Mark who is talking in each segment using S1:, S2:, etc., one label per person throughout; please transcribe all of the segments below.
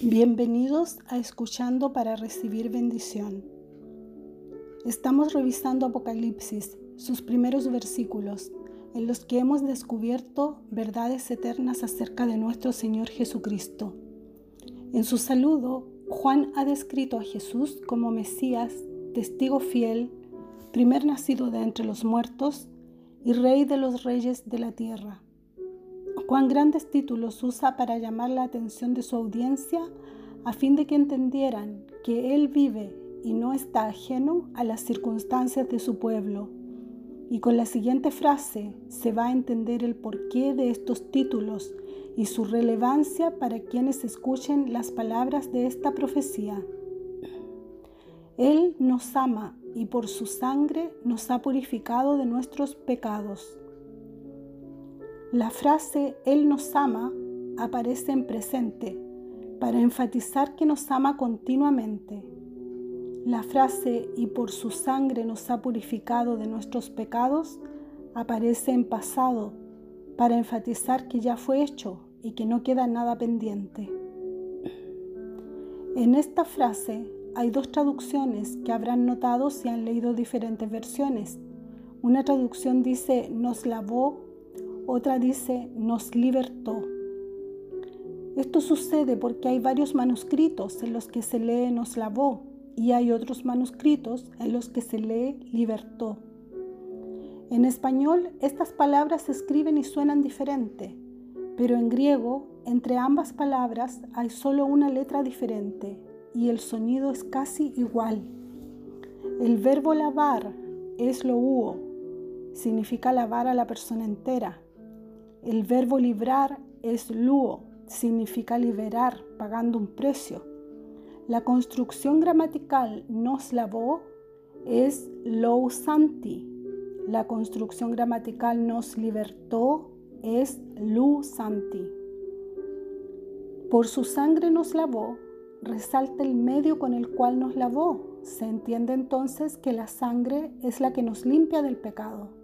S1: Bienvenidos a Escuchando para Recibir Bendición. Estamos revisando Apocalipsis, sus primeros versículos, en los que hemos descubierto verdades eternas acerca de nuestro Señor Jesucristo. En su saludo, Juan ha descrito a Jesús como Mesías, testigo fiel, primer nacido de entre los muertos y rey de los reyes de la tierra cuán grandes títulos usa para llamar la atención de su audiencia a fin de que entendieran que Él vive y no está ajeno a las circunstancias de su pueblo. Y con la siguiente frase se va a entender el porqué de estos títulos y su relevancia para quienes escuchen las palabras de esta profecía. Él nos ama y por su sangre nos ha purificado de nuestros pecados. La frase Él nos ama aparece en presente para enfatizar que nos ama continuamente. La frase y por su sangre nos ha purificado de nuestros pecados aparece en pasado para enfatizar que ya fue hecho y que no queda nada pendiente. En esta frase hay dos traducciones que habrán notado si han leído diferentes versiones. Una traducción dice nos lavó otra dice, nos libertó. Esto sucede porque hay varios manuscritos en los que se lee nos lavó y hay otros manuscritos en los que se lee libertó. En español estas palabras se escriben y suenan diferente, pero en griego entre ambas palabras hay solo una letra diferente y el sonido es casi igual. El verbo lavar es lo huo, significa lavar a la persona entera. El verbo librar es luo, significa liberar pagando un precio. La construcción gramatical nos lavó es lo santi. La construcción gramatical nos libertó es lu santi. Por su sangre nos lavó, resalta el medio con el cual nos lavó. Se entiende entonces que la sangre es la que nos limpia del pecado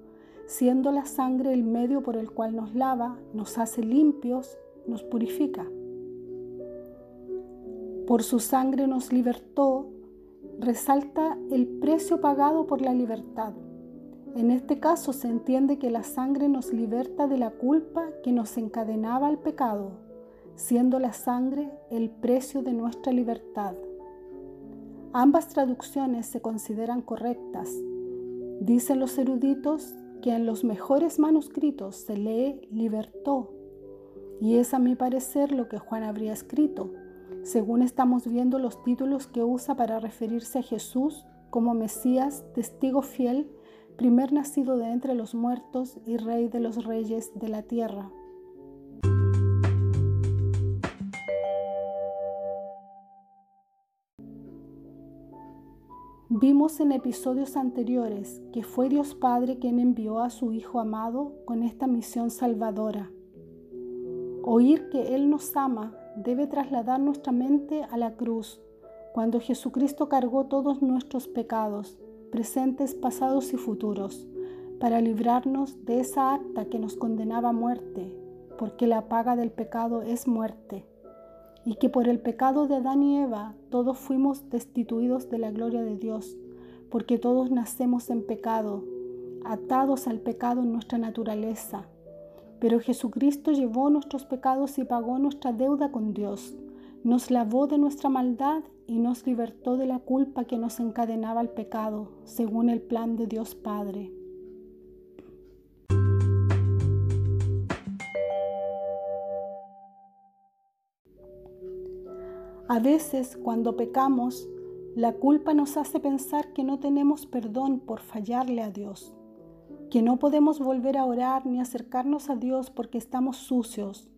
S1: siendo la sangre el medio por el cual nos lava, nos hace limpios, nos purifica. Por su sangre nos libertó, resalta el precio pagado por la libertad. En este caso se entiende que la sangre nos liberta de la culpa que nos encadenaba al pecado, siendo la sangre el precio de nuestra libertad. Ambas traducciones se consideran correctas. Dicen los eruditos que en los mejores manuscritos se lee libertó. Y es a mi parecer lo que Juan habría escrito, según estamos viendo los títulos que usa para referirse a Jesús como Mesías, testigo fiel, primer nacido de entre los muertos y rey de los reyes de la tierra. Vimos en episodios anteriores que fue Dios Padre quien envió a su Hijo amado con esta misión salvadora. Oír que Él nos ama debe trasladar nuestra mente a la cruz, cuando Jesucristo cargó todos nuestros pecados, presentes, pasados y futuros, para librarnos de esa acta que nos condenaba a muerte, porque la paga del pecado es muerte y que por el pecado de Adán y Eva todos fuimos destituidos de la gloria de Dios, porque todos nacemos en pecado, atados al pecado en nuestra naturaleza. Pero Jesucristo llevó nuestros pecados y pagó nuestra deuda con Dios, nos lavó de nuestra maldad y nos libertó de la culpa que nos encadenaba al pecado, según el plan de Dios Padre. A veces cuando pecamos, la culpa nos hace pensar que no tenemos perdón por fallarle a Dios, que no podemos volver a orar ni acercarnos a Dios porque estamos sucios,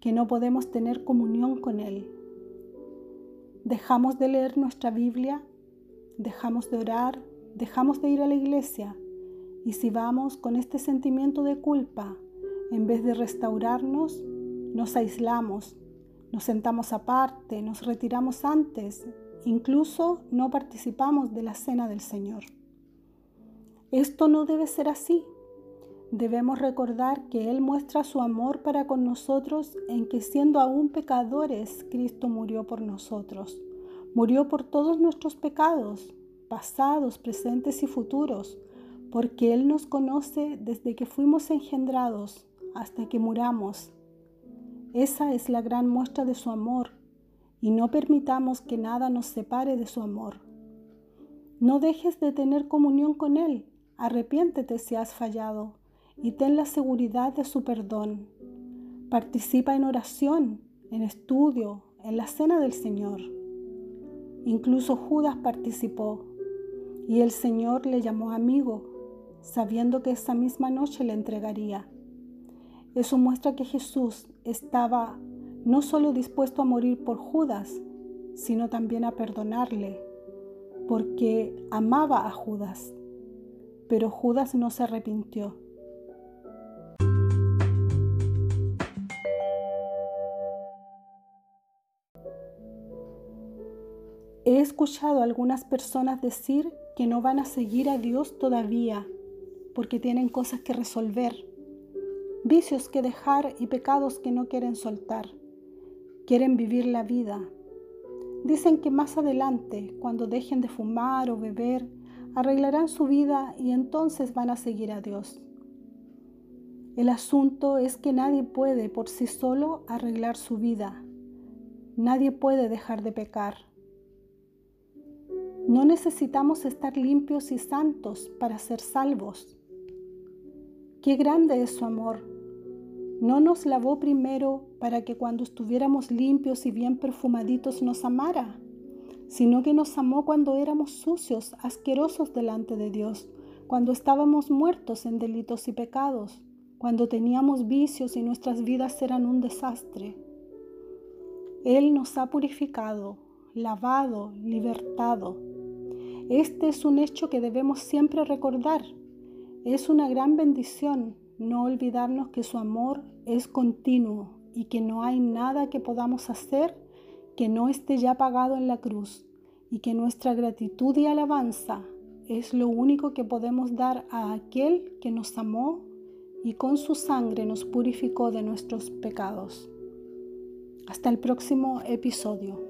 S1: que no podemos tener comunión con Él. Dejamos de leer nuestra Biblia, dejamos de orar, dejamos de ir a la iglesia y si vamos con este sentimiento de culpa, en vez de restaurarnos, nos aislamos nos sentamos aparte, nos retiramos antes, incluso no participamos de la cena del Señor. Esto no debe ser así. debemos recordar que Él muestra su amor para con nosotros en que siendo aún pecadores, Cristo murió por nosotros. Murió por todos nuestros pecados, pasados, presentes y futuros, porque Él nos conoce desde que fuimos engendrados hasta que muramos. Esa es la gran muestra de su amor, y no permitamos que nada nos separe de su amor. No dejes de tener comunión con Él, arrepiéntete si has fallado y ten la seguridad de su perdón. Participa en oración, en estudio, en la cena del Señor. Incluso Judas participó y el Señor le llamó amigo, sabiendo que esa misma noche le entregaría. Eso muestra que Jesús estaba no solo dispuesto a morir por Judas, sino también a perdonarle, porque amaba a Judas. Pero Judas no se arrepintió. He escuchado a algunas personas decir que no van a seguir a Dios todavía porque tienen cosas que resolver, vicios que dejar y pecados que no quieren soltar. Quieren vivir la vida. Dicen que más adelante, cuando dejen de fumar o beber, arreglarán su vida y entonces van a seguir a Dios. El asunto es que nadie puede por sí solo arreglar su vida. Nadie puede dejar de pecar. No necesitamos estar limpios y santos para ser salvos. Qué grande es su amor. No nos lavó primero para que cuando estuviéramos limpios y bien perfumaditos nos amara, sino que nos amó cuando éramos sucios, asquerosos delante de Dios, cuando estábamos muertos en delitos y pecados, cuando teníamos vicios y nuestras vidas eran un desastre. Él nos ha purificado, lavado, libertado este es un hecho que debemos siempre recordar. Es una gran bendición no olvidarnos que su amor es continuo y que no hay nada que podamos hacer que no esté ya pagado en la cruz y que nuestra gratitud y alabanza es lo único que podemos dar a aquel que nos amó y con su sangre nos purificó de nuestros pecados. Hasta el próximo episodio.